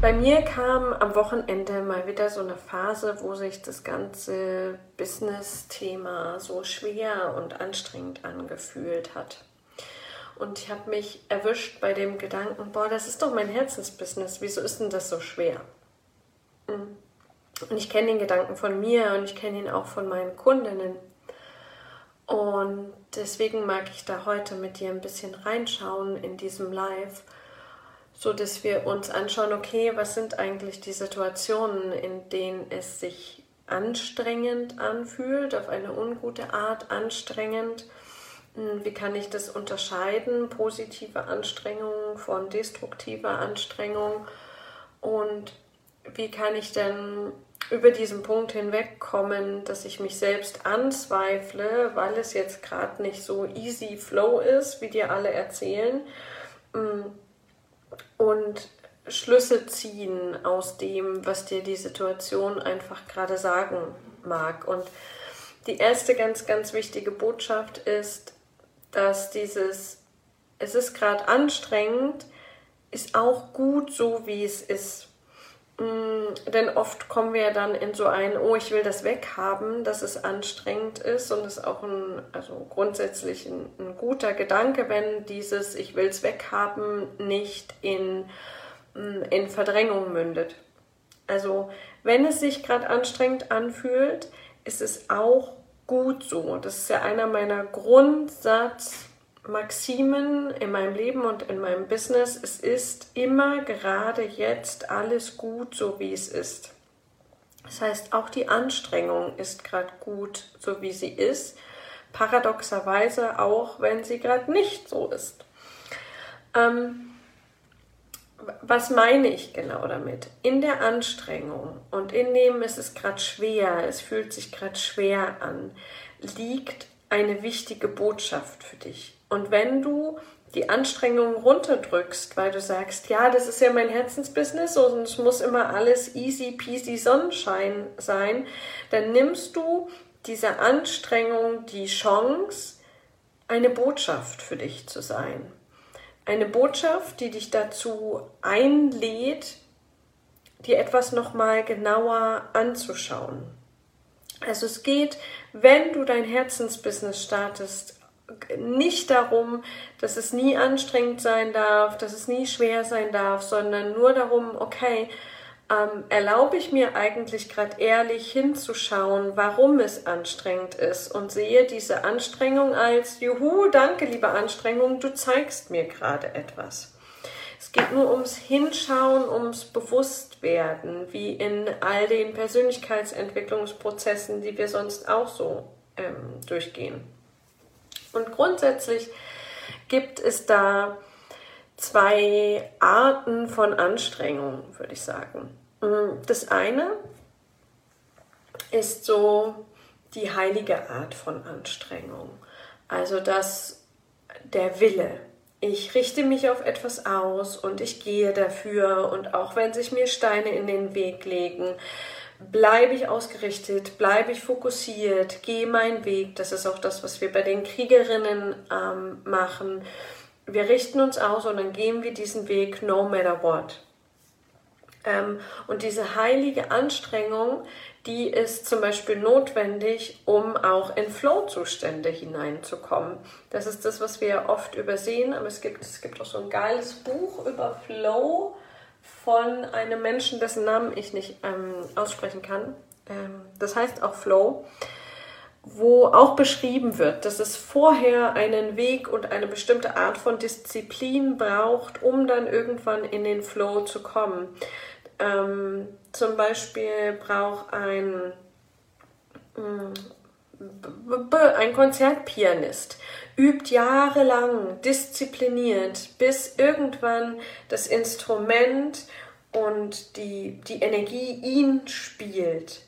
Bei mir kam am Wochenende mal wieder so eine Phase, wo sich das ganze Business-Thema so schwer und anstrengend angefühlt hat. Und ich habe mich erwischt bei dem Gedanken, boah, das ist doch mein Herzensbusiness, wieso ist denn das so schwer? Hm. Und ich kenne den Gedanken von mir und ich kenne ihn auch von meinen Kundinnen. Und deswegen mag ich da heute mit dir ein bisschen reinschauen in diesem Live so dass wir uns anschauen, okay, was sind eigentlich die Situationen, in denen es sich anstrengend anfühlt, auf eine ungute Art anstrengend. Hm, wie kann ich das unterscheiden, positive Anstrengung von destruktiver Anstrengung? Und wie kann ich denn über diesen Punkt hinwegkommen, dass ich mich selbst anzweifle, weil es jetzt gerade nicht so easy flow ist, wie dir alle erzählen? Und Schlüsse ziehen aus dem, was dir die Situation einfach gerade sagen mag. Und die erste ganz, ganz wichtige Botschaft ist, dass dieses, es ist gerade anstrengend, ist auch gut so, wie es ist. Mm, denn oft kommen wir ja dann in so ein, oh, ich will das weghaben, dass es anstrengend ist und ist auch ein, also grundsätzlich ein, ein guter Gedanke, wenn dieses, ich will es weghaben, nicht in, mm, in Verdrängung mündet. Also wenn es sich gerade anstrengend anfühlt, ist es auch gut so. Das ist ja einer meiner Grundsatz Maximen in meinem Leben und in meinem Business. Es ist immer gerade jetzt alles gut, so wie es ist. Das heißt, auch die Anstrengung ist gerade gut, so wie sie ist. Paradoxerweise auch, wenn sie gerade nicht so ist. Ähm, was meine ich genau damit? In der Anstrengung und in dem es ist gerade schwer, es fühlt sich gerade schwer an, liegt eine wichtige Botschaft für dich. Und wenn du die Anstrengung runterdrückst, weil du sagst, ja, das ist ja mein Herzensbusiness und es muss immer alles easy peasy Sonnenschein sein, dann nimmst du dieser Anstrengung die Chance, eine Botschaft für dich zu sein. Eine Botschaft, die dich dazu einlädt, dir etwas nochmal genauer anzuschauen. Also es geht, wenn du dein Herzensbusiness startest, nicht darum, dass es nie anstrengend sein darf, dass es nie schwer sein darf, sondern nur darum, okay, ähm, erlaube ich mir eigentlich gerade ehrlich hinzuschauen, warum es anstrengend ist und sehe diese Anstrengung als, juhu, danke, liebe Anstrengung, du zeigst mir gerade etwas. Es geht nur ums Hinschauen, ums Bewusstwerden, wie in all den Persönlichkeitsentwicklungsprozessen, die wir sonst auch so ähm, durchgehen. Und grundsätzlich gibt es da zwei Arten von Anstrengung, würde ich sagen. Mm, das eine ist so die heilige Art von Anstrengung. Also das der Wille. Ich richte mich auf etwas aus und ich gehe dafür und auch wenn sich mir Steine in den Weg legen, bleibe ich ausgerichtet, bleibe ich fokussiert, gehe meinen Weg. Das ist auch das, was wir bei den Kriegerinnen ähm, machen. Wir richten uns aus und dann gehen wir diesen Weg no matter what. Ähm, und diese heilige Anstrengung, die ist zum Beispiel notwendig, um auch in Flow-Zustände hineinzukommen. Das ist das, was wir oft übersehen, aber es gibt, es gibt auch so ein geiles Buch über Flow von einem Menschen, dessen Namen ich nicht ähm, aussprechen kann. Ähm, das heißt auch Flow, wo auch beschrieben wird, dass es vorher einen Weg und eine bestimmte Art von Disziplin braucht, um dann irgendwann in den Flow zu kommen. Ähm, zum Beispiel braucht ein, mm, ein Konzertpianist übt jahrelang diszipliniert, bis irgendwann das Instrument und die, die Energie ihn spielt.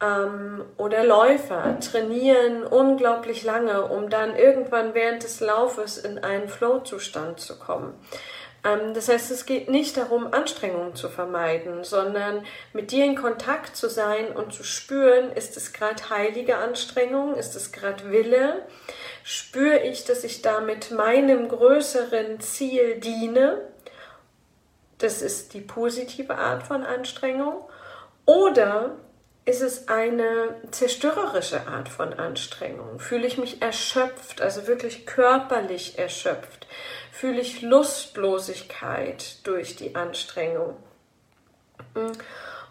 Ähm, oder Läufer trainieren unglaublich lange, um dann irgendwann während des Laufes in einen Flow-Zustand zu kommen. Ähm, das heißt, es geht nicht darum, Anstrengungen zu vermeiden, sondern mit dir in Kontakt zu sein und zu spüren, ist es gerade heilige Anstrengung, ist es gerade Wille, spüre ich, dass ich damit meinem größeren Ziel diene? Das ist die positive Art von Anstrengung, oder ist es eine zerstörerische Art von Anstrengung? Fühle ich mich erschöpft, also wirklich körperlich erschöpft? Fühle ich Lustlosigkeit durch die Anstrengung?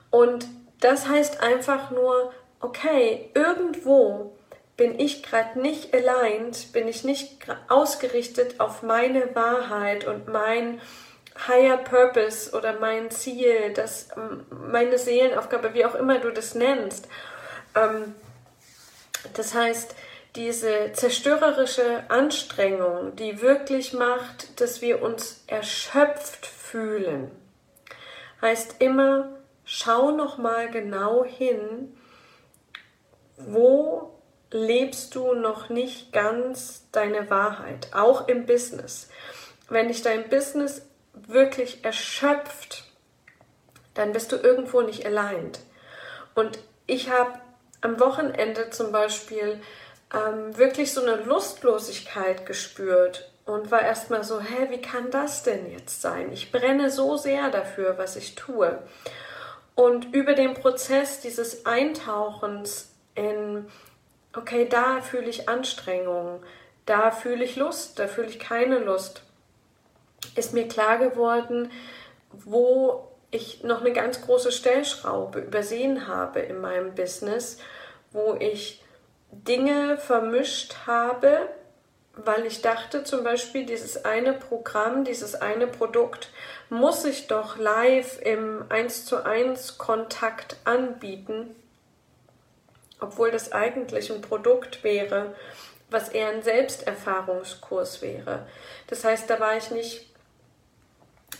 Und das heißt einfach nur, okay, irgendwo bin ich gerade nicht aligned, bin ich nicht ausgerichtet auf meine Wahrheit und mein Higher Purpose oder mein Ziel, das ähm, meine Seelenaufgabe, wie auch immer du das nennst. Ähm, das heißt, diese zerstörerische Anstrengung, die wirklich macht, dass wir uns erschöpft fühlen, heißt immer, schau noch mal genau hin, wo lebst du noch nicht ganz deine Wahrheit, auch im Business. Wenn dich dein Business wirklich erschöpft, dann bist du irgendwo nicht aligned. Und ich habe am Wochenende zum Beispiel ähm, wirklich so eine Lustlosigkeit gespürt und war erstmal so, hä, wie kann das denn jetzt sein? Ich brenne so sehr dafür, was ich tue. Und über den Prozess dieses Eintauchens in, okay, da fühle ich Anstrengung, da fühle ich Lust, da fühle ich keine Lust ist mir klar geworden, wo ich noch eine ganz große Stellschraube übersehen habe in meinem Business, wo ich Dinge vermischt habe, weil ich dachte zum Beispiel, dieses eine Programm, dieses eine Produkt muss ich doch live im 1 zu 1 Kontakt anbieten, obwohl das eigentlich ein Produkt wäre, was eher ein Selbsterfahrungskurs wäre. Das heißt, da war ich nicht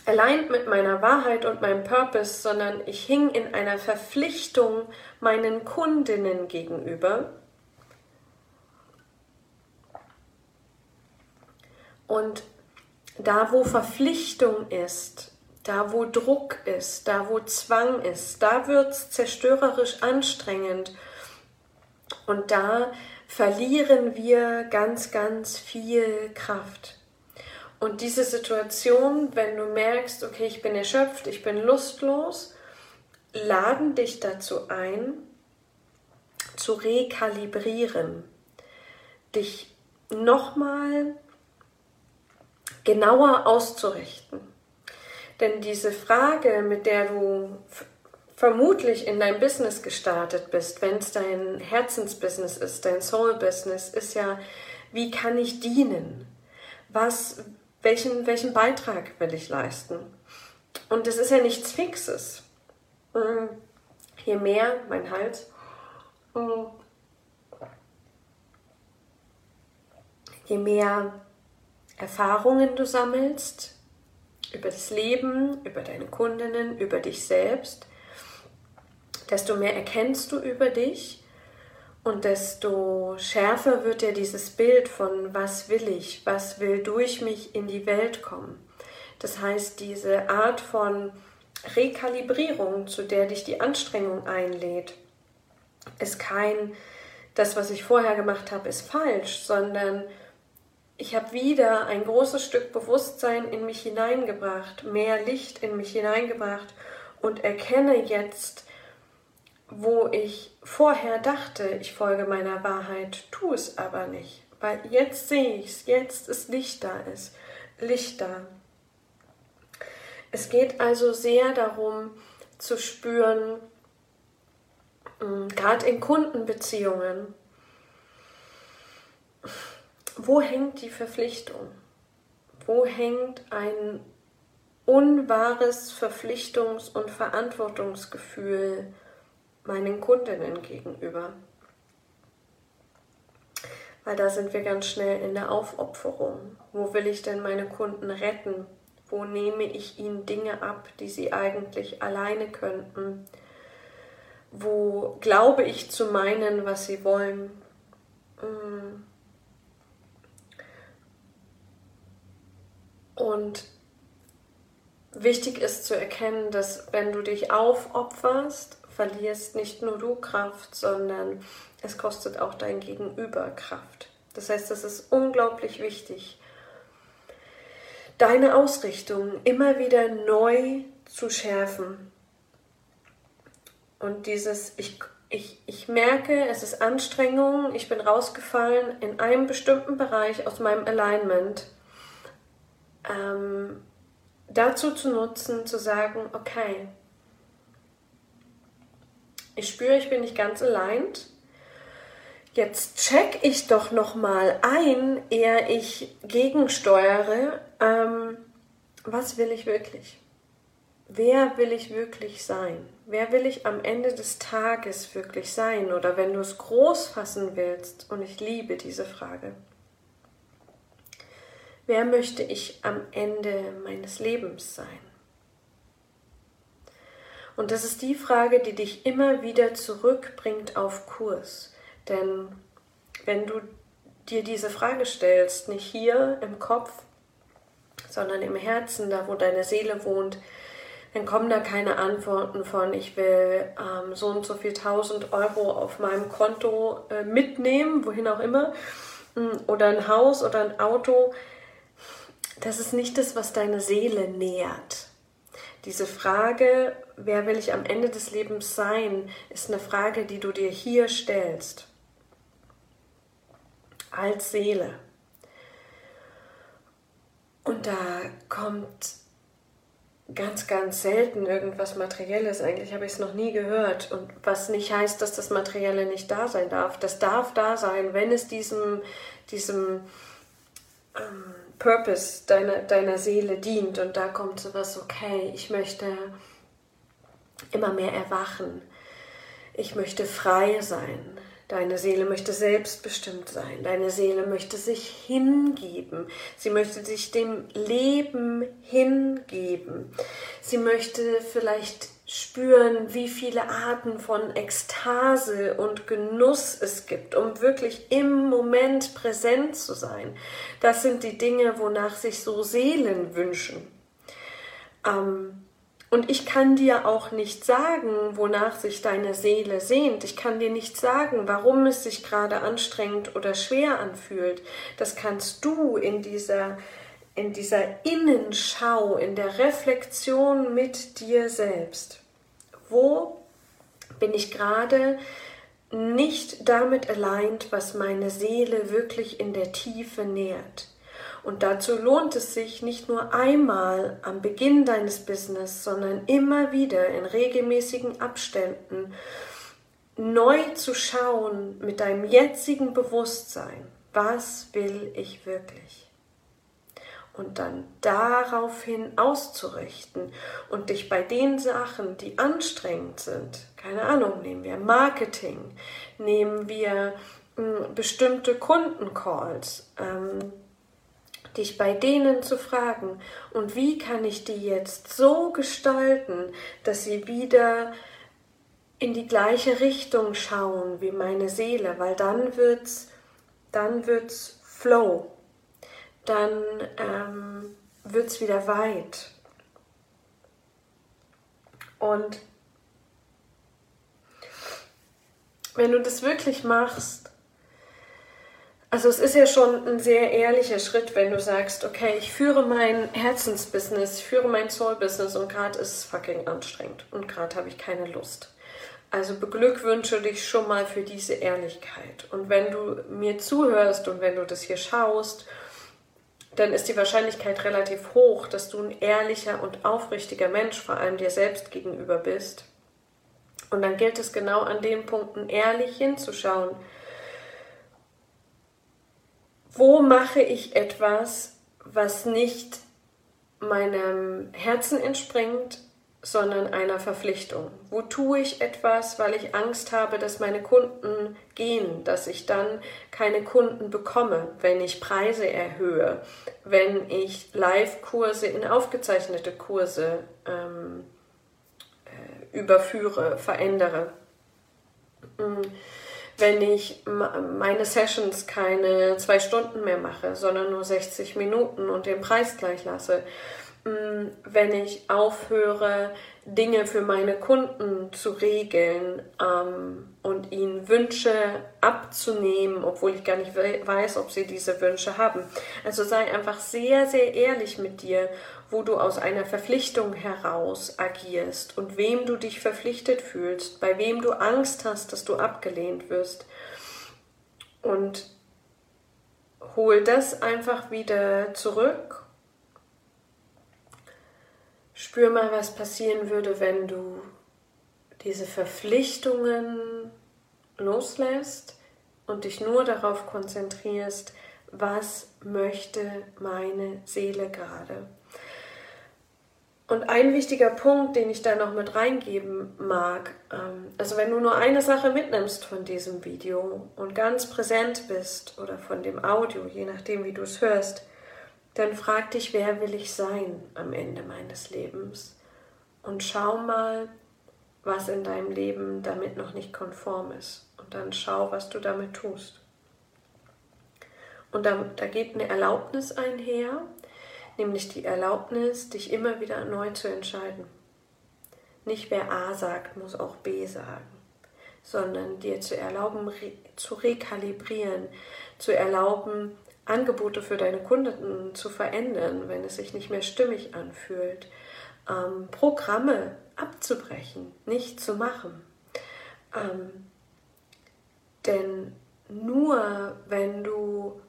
allein mit meiner Wahrheit und meinem Purpose, sondern ich hing in einer Verpflichtung meinen Kundinnen gegenüber. Und da, wo Verpflichtung ist, da, wo Druck ist, da, wo Zwang ist, da wird es zerstörerisch anstrengend. Und da verlieren wir ganz, ganz viel Kraft. Und diese Situation, wenn du merkst, okay, ich bin erschöpft, ich bin lustlos, laden dich dazu ein, zu rekalibrieren, dich nochmal genauer auszurichten. Denn diese Frage, mit der du vermutlich in dein Business gestartet bist, wenn es dein Herzensbusiness ist, dein Soul-Business, ist ja, wie kann ich dienen? Was, welchen, welchen Beitrag will ich leisten? Und es ist ja nichts Fixes. Mm, je mehr, mein Hals, mm, je mehr Erfahrungen du sammelst über das Leben, über deine Kundinnen, über dich selbst, desto mehr erkennst du über dich und desto schärfer wird ja dieses Bild von, was will ich, was will durch mich in die Welt kommen. Das heißt, diese Art von Rekalibrierung, zu der dich die Anstrengung einlädt, ist kein, das, was ich vorher gemacht habe, ist falsch, sondern ich habe wieder ein großes Stück Bewusstsein in mich hineingebracht, mehr Licht in mich hineingebracht und erkenne jetzt, wo ich vorher dachte, ich folge meiner Wahrheit, tue es aber nicht. Weil jetzt sehe ich es, jetzt ist Licht da ist, Licht da. Es geht also sehr darum zu spüren, hm, gerade in Kundenbeziehungen, wo hängt die Verpflichtung? Wo hängt ein unwahres Verpflichtungs- und Verantwortungsgefühl meinen Kundinnen gegenüber. Weil da sind wir ganz schnell in der Aufopferung. Wo will ich denn meine Kunden retten? Wo nehme ich ihnen Dinge ab, die sie eigentlich alleine könnten? Wo glaube ich zu meinen, was sie wollen? Mm. Und wichtig ist zu erkennen, dass wenn du dich aufopferst, verlierst nicht nur du Kraft, sondern es kostet auch dein Gegenüber Kraft. Das heißt, es ist unglaublich wichtig, deine Ausrichtung immer wieder neu zu schärfen. Und dieses, ich, ich, ich merke, es ist Anstrengung, ich bin rausgefallen in einem bestimmten Bereich aus meinem Alignment, ähm, dazu zu nutzen, zu sagen, okay, ich spüre, ich bin nicht ganz allein. Jetzt check ich doch noch mal ein, ehe ich gegensteuere, ähm, was will ich wirklich? Wer will ich wirklich sein? Wer will ich am Ende des Tages wirklich sein? Oder wenn du es groß fassen willst, und ich liebe diese Frage, wer möchte ich am Ende meines Lebens sein? Und das ist die Frage, die dich immer wieder zurückbringt auf Kurs. Denn wenn du dir diese Frage stellst, nicht hier im Kopf, sondern im Herzen, da wo deine Seele wohnt, dann kommen da keine Antworten von, ich will ähm, so und so viel tausend Euro auf meinem Konto äh, mitnehmen, wohin auch immer, mm, oder ein Haus oder ein Auto. Das ist nicht das, was deine Seele nährt. Diese Frage, wer will ich am Ende des Lebens sein, ist eine Frage, die du dir hier stellst. Als Seele. Und da kommt ganz, ganz selten irgendwas Materielles. Eigentlich habe ich es noch nie gehört. Und was nicht heißt, dass das Materielle nicht da sein darf. Das darf da sein, wenn es diesem, diesem ähm, Purpose deiner, deiner Seele dient. Und da kommt sowas, okay, ich möchte immer mehr erwachen. Ich möchte frei sein. Deine Seele möchte selbstbestimmt sein. Deine Seele möchte sich hingeben. Sie möchte sich dem Leben hingeben. Sie möchte vielleicht spüren, wie viele Arten von Ekstase und Genuss es gibt, um wirklich im Moment präsent zu sein. Das sind die Dinge, wonach sich so Seelen wünschen. Ähm, und ich kann dir auch nicht sagen, wonach sich deine Seele sehnt. Ich kann dir nicht sagen, warum es sich gerade anstrengend oder schwer anfühlt. Das kannst du in dieser, in dieser Innenschau, in der Reflexion mit dir selbst. Wo bin ich gerade nicht damit allein, was meine Seele wirklich in der Tiefe nährt? Und dazu lohnt es sich nicht nur einmal am Beginn deines Business, sondern immer wieder in regelmäßigen Abständen neu zu schauen mit deinem jetzigen Bewusstsein, was will ich wirklich? Und dann daraufhin auszurichten und dich bei den Sachen, die anstrengend sind, keine Ahnung, nehmen wir Marketing, nehmen wir hm, bestimmte Kundencalls, ähm, dich bei denen zu fragen, und wie kann ich die jetzt so gestalten, dass sie wieder in die gleiche Richtung schauen wie meine Seele, weil dann wird's, dann wird's Flow, dann ähm, wird's wieder weit. Und wenn du das wirklich machst, also es ist ja schon ein sehr ehrlicher Schritt, wenn du sagst, okay, ich führe mein Herzensbusiness, ich führe mein Soul-Business und gerade ist es fucking anstrengend und gerade habe ich keine Lust. Also beglückwünsche dich schon mal für diese Ehrlichkeit. Und wenn du mir zuhörst und wenn du das hier schaust, dann ist die Wahrscheinlichkeit relativ hoch, dass du ein ehrlicher und aufrichtiger Mensch vor allem dir selbst gegenüber bist. Und dann gilt es genau an den Punkten ehrlich hinzuschauen wo mache ich etwas, was nicht meinem Herzen entspringt, sondern einer Verpflichtung? Wo tue ich etwas, weil ich Angst habe, dass meine Kunden gehen, dass ich dann keine Kunden bekomme, wenn ich Preise erhöhe, wenn ich Live-Kurse in aufgezeichnete Kurse ähm, äh, überführe, verändere? Mhm wenn ich meine Sessions keine zwei Stunden mehr mache, sondern nur 60 Minuten und den Preis gleich lasse. mm, wenn ich aufhöre, Dinge für meine Kunden zu regeln ähm, und ihnen Wünsche abzunehmen, obwohl ich gar nicht weiß, ob sie diese Wünsche haben. Also sei einfach sehr, sehr ehrlich mit dir, wo du aus einer Verpflichtung heraus agierst und wem du dich verpflichtet fühlst, bei wem du Angst hast, dass du abgelehnt wirst. Und hol das einfach wieder zurück Spür mal, was passieren würde, wenn du diese Verpflichtungen loslässt und dich nur darauf konzentrierst, was möchte meine Seele gerade. Und ein wichtiger Punkt, den ich da noch mit reingeben mag, ähm, also wenn du nur eine Sache mitnimmst von diesem Video und ganz präsent bist oder von dem Audio, je nachdem wie du es hörst, dann frag dich, wer will ich sein am Ende meines Lebens? Und schau mal, was in deinem Leben damit noch nicht konform ist. Und dann schau, was du damit tust. Und da, da geht eine Erlaubnis einher, nämlich die Erlaubnis, dich immer wieder neu zu entscheiden. Nicht wer A sagt, muss auch B sagen, sondern dir zu erlauben, re zu rekalibrieren, zu erlauben, Angebote für deine Kunden zu verändern, wenn es sich nicht mehr stimmig anfühlt, ähm, Programme abzubrechen, nicht zu machen. Ähm, denn nur wenn du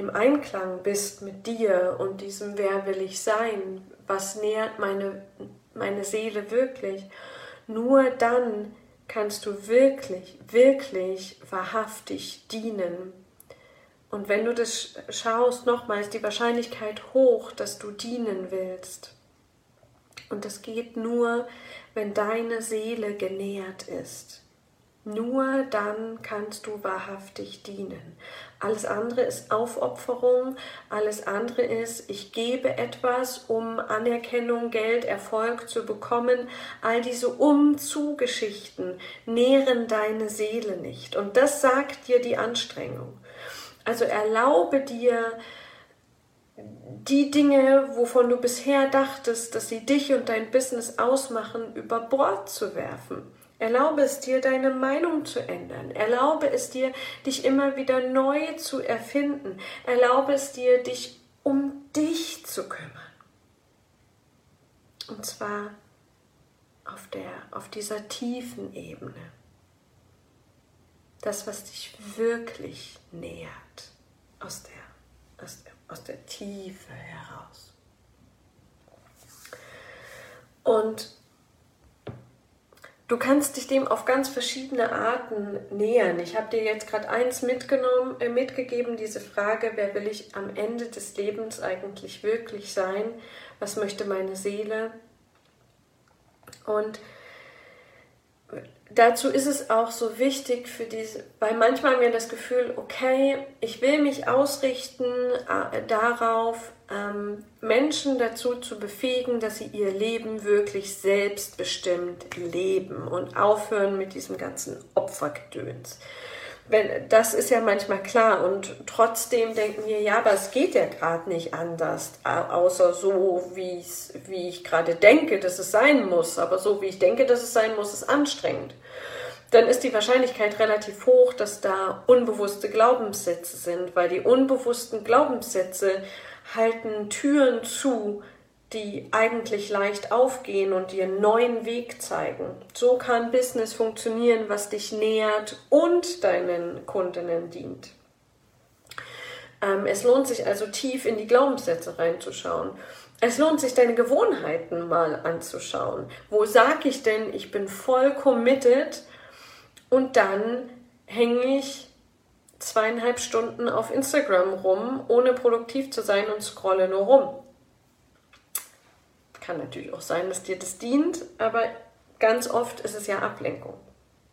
im Einklang bist mit dir und diesem Wer will ich sein, was nährt meine, meine Seele wirklich, nur dann kannst du wirklich, wirklich wahrhaftig dienen und wenn du das schaust, nochmals die Wahrscheinlichkeit hoch, dass du dienen willst. Und das geht nur, wenn deine Seele genährt ist. Nur dann kannst du wahrhaftig dienen. Alles andere ist Aufopferung, alles andere ist, ich gebe etwas, um Anerkennung, Geld, Erfolg zu bekommen. All diese Umzugeschichten nähren deine Seele nicht. Und das sagt dir die Anstrengung. Also erlaube dir, die Dinge, wovon du bisher dachtest, dass sie dich und dein Business ausmachen, über Bord zu werfen. Erlaube es dir, deine Meinung zu ändern. Erlaube es dir, dich immer wieder neu zu erfinden. Erlaube es dir, dich um dich zu kümmern. Und zwar auf, der, auf dieser tiefen Ebene das, was dich wirklich nähert, aus der, aus der, aus der Tiefe heraus. Und du kannst dich dem auf ganz verschiedene Arten nähern. Ich habe dir jetzt gerade eins mitgenommen, äh, mitgegeben, diese Frage, wer will ich am Ende des Lebens eigentlich wirklich sein? Was möchte meine Seele? Und dazu ist es auch so wichtig für diese, weil manchmal haben wir das Gefühl, okay, ich will mich ausrichten äh, darauf, ähm, Menschen dazu zu befähigen, dass sie ihr Leben wirklich selbstbestimmt leben und aufhören mit diesem ganzen Opfergedöns wenn, das ist ja manchmal klar und trotzdem denken wir, ja, aber es geht ja gerade nicht anders, außer so, wie ich gerade denke, dass es sein muss. Aber so, wie ich denke, dass es sein muss, ist anstrengend. Dann ist die Wahrscheinlichkeit relativ hoch, dass da unbewusste Glaubenssätze sind, weil die unbewussten Glaubenssätze halten Türen zu, die eigentlich leicht aufgehen und dir einen neuen Weg zeigen. So kann Business funktionieren, was dich nähert und deinen Kundinnen dient. Ähm, es lohnt sich also tief in die Glaubenssätze reinzuschauen. Es lohnt sich, deine Gewohnheiten mal anzuschauen. Wo sage ich denn, ich bin voll committed und dann hänge ich zweieinhalb Stunden auf Instagram rum, ohne produktiv zu sein und scrolle nur rum kann natürlich auch sein, dass dir das dient, aber ganz oft ist es ja Ablenkung.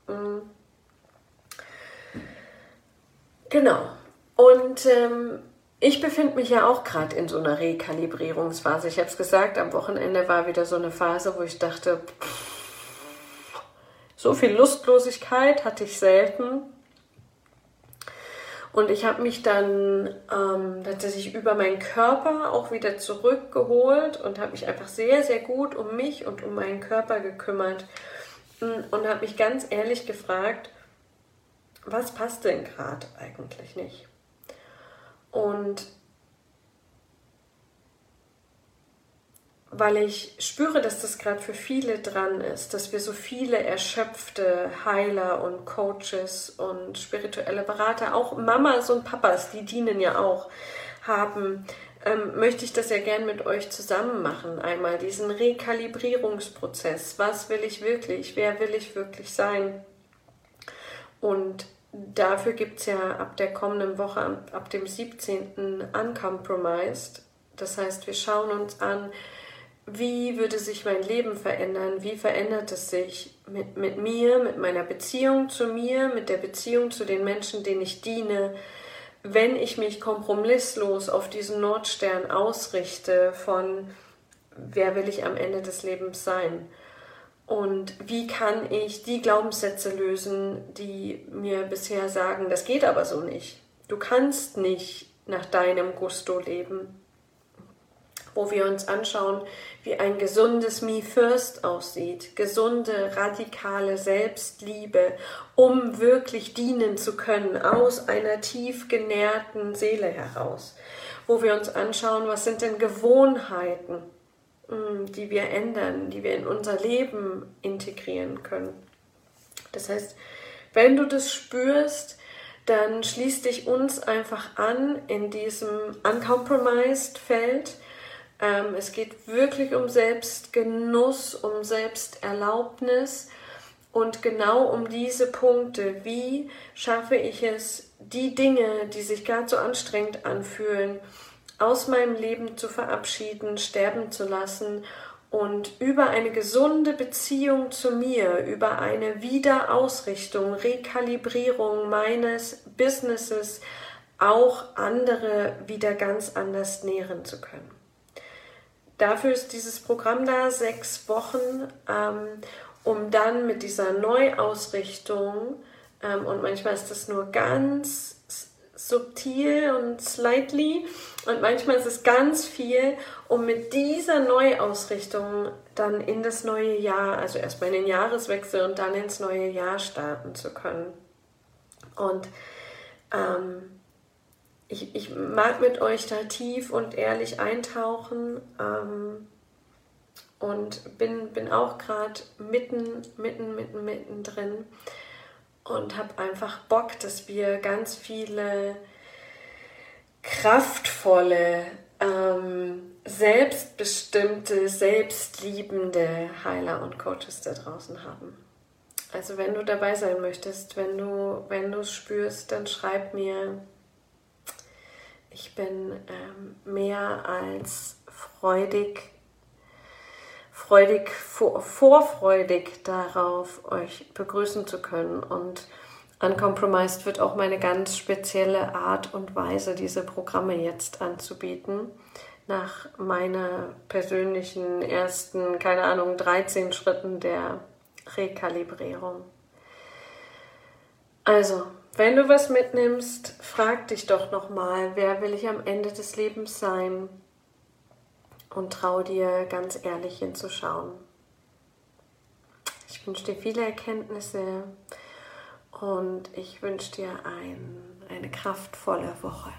Mhm. Genau. Und ähm, ich befinde mich ja auch gerade in so einer Rekalibrierungsphase. Ich habe es gesagt, am Wochenende war wieder so eine Phase, wo ich dachte, pff, so viel Lustlosigkeit hatte ich selten. Und ich habe mich dann ähm, tatsächlich über meinen Körper auch wieder zurückgeholt und habe mich einfach sehr, sehr gut um mich und um meinen Körper gekümmert mm, und habe mich ganz ehrlich gefragt, was passt denn gerade eigentlich nicht? Und weil ich spüre, dass das gerade für viele dran ist, dass wir so viele erschöpfte Heiler und Coaches und spirituelle Berater, auch Mamas und Papas, die dienen ja auch, haben, ähm, möchte ich das ja gern mit euch zusammen machen. Einmal diesen Rekalibrierungsprozess. Was will ich wirklich? Wer will ich wirklich sein? Und dafür gibt es ja ab der kommenden Woche, ab dem 17. Uncompromised. Das heißt, wir schauen uns an, wie würde sich mein Leben verändern? Wie verändert es sich mit, mit mir, mit meiner Beziehung zu mir, mit der Beziehung zu den Menschen, denen ich diene, wenn ich mich kompromisslos auf diesen Nordstern ausrichte von, wer will ich am Ende des Lebens sein? Und wie kann ich die Glaubenssätze lösen, die mir bisher sagen, das geht aber so nicht. Du kannst nicht nach deinem Gusto leben wo wir uns anschauen, wie ein gesundes Me First aussieht, gesunde, radikale Selbstliebe, um wirklich dienen zu können aus einer tief genährten Seele heraus, wo wir uns anschauen, was sind denn Gewohnheiten, hm, die wir ändern, die wir in unser Leben integrieren können. Das heißt, wenn du das spürst, dann schließ dich uns einfach an in diesem uncompromised Feld ähm, es geht wirklich um Selbstgenuss, um Selbsterlaubnis und genau um diese Punkte. Wie schaffe ich es, die Dinge, die sich gerade so anstrengend anfühlen, aus meinem Leben zu verabschieden, sterben zu lassen und über eine gesunde Beziehung zu mir, über eine Wiederausrichtung, Rekalibrierung meines Businesses auch andere wieder ganz anders nähren zu können. Dafür ist dieses Programm da, sechs Wochen, ähm, um dann mit dieser Neuausrichtung, ähm, und manchmal ist das nur ganz subtil und slightly und manchmal ist es ganz viel, um mit dieser Neuausrichtung dann in das neue Jahr, also erstmal in den Jahreswechsel und dann ins neue Jahr starten zu können. Und ähm, ich, ich mag mit euch da tief und ehrlich eintauchen ähm, und bin, bin auch gerade mitten, mitten, mitten, mitten drin und habe einfach Bock, dass wir ganz viele kraftvolle, ähm, selbstbestimmte, selbstliebende Heiler und Coaches da draußen haben. Also wenn du dabei sein möchtest, wenn du wenn du es spürst, dann schreib mir ich bin ähm, mehr als freudig, freudig, vor, vorfreudig darauf, euch begrüßen zu können. Und Uncompromised wird auch meine ganz spezielle Art und Weise, diese Programme jetzt anzubieten. Nach meiner persönlichen ersten, keine Ahnung, 13 Schritten der Rekalibrierung. Also, wenn du was mitnimmst, frag dich doch nochmal, wer will ich am Ende des Lebens sein? Und trau dir ganz ehrlich hinzuschauen. Ich wünsche dir viele Erkenntnisse und ich wünsche dir ein, eine kraftvolle Woche.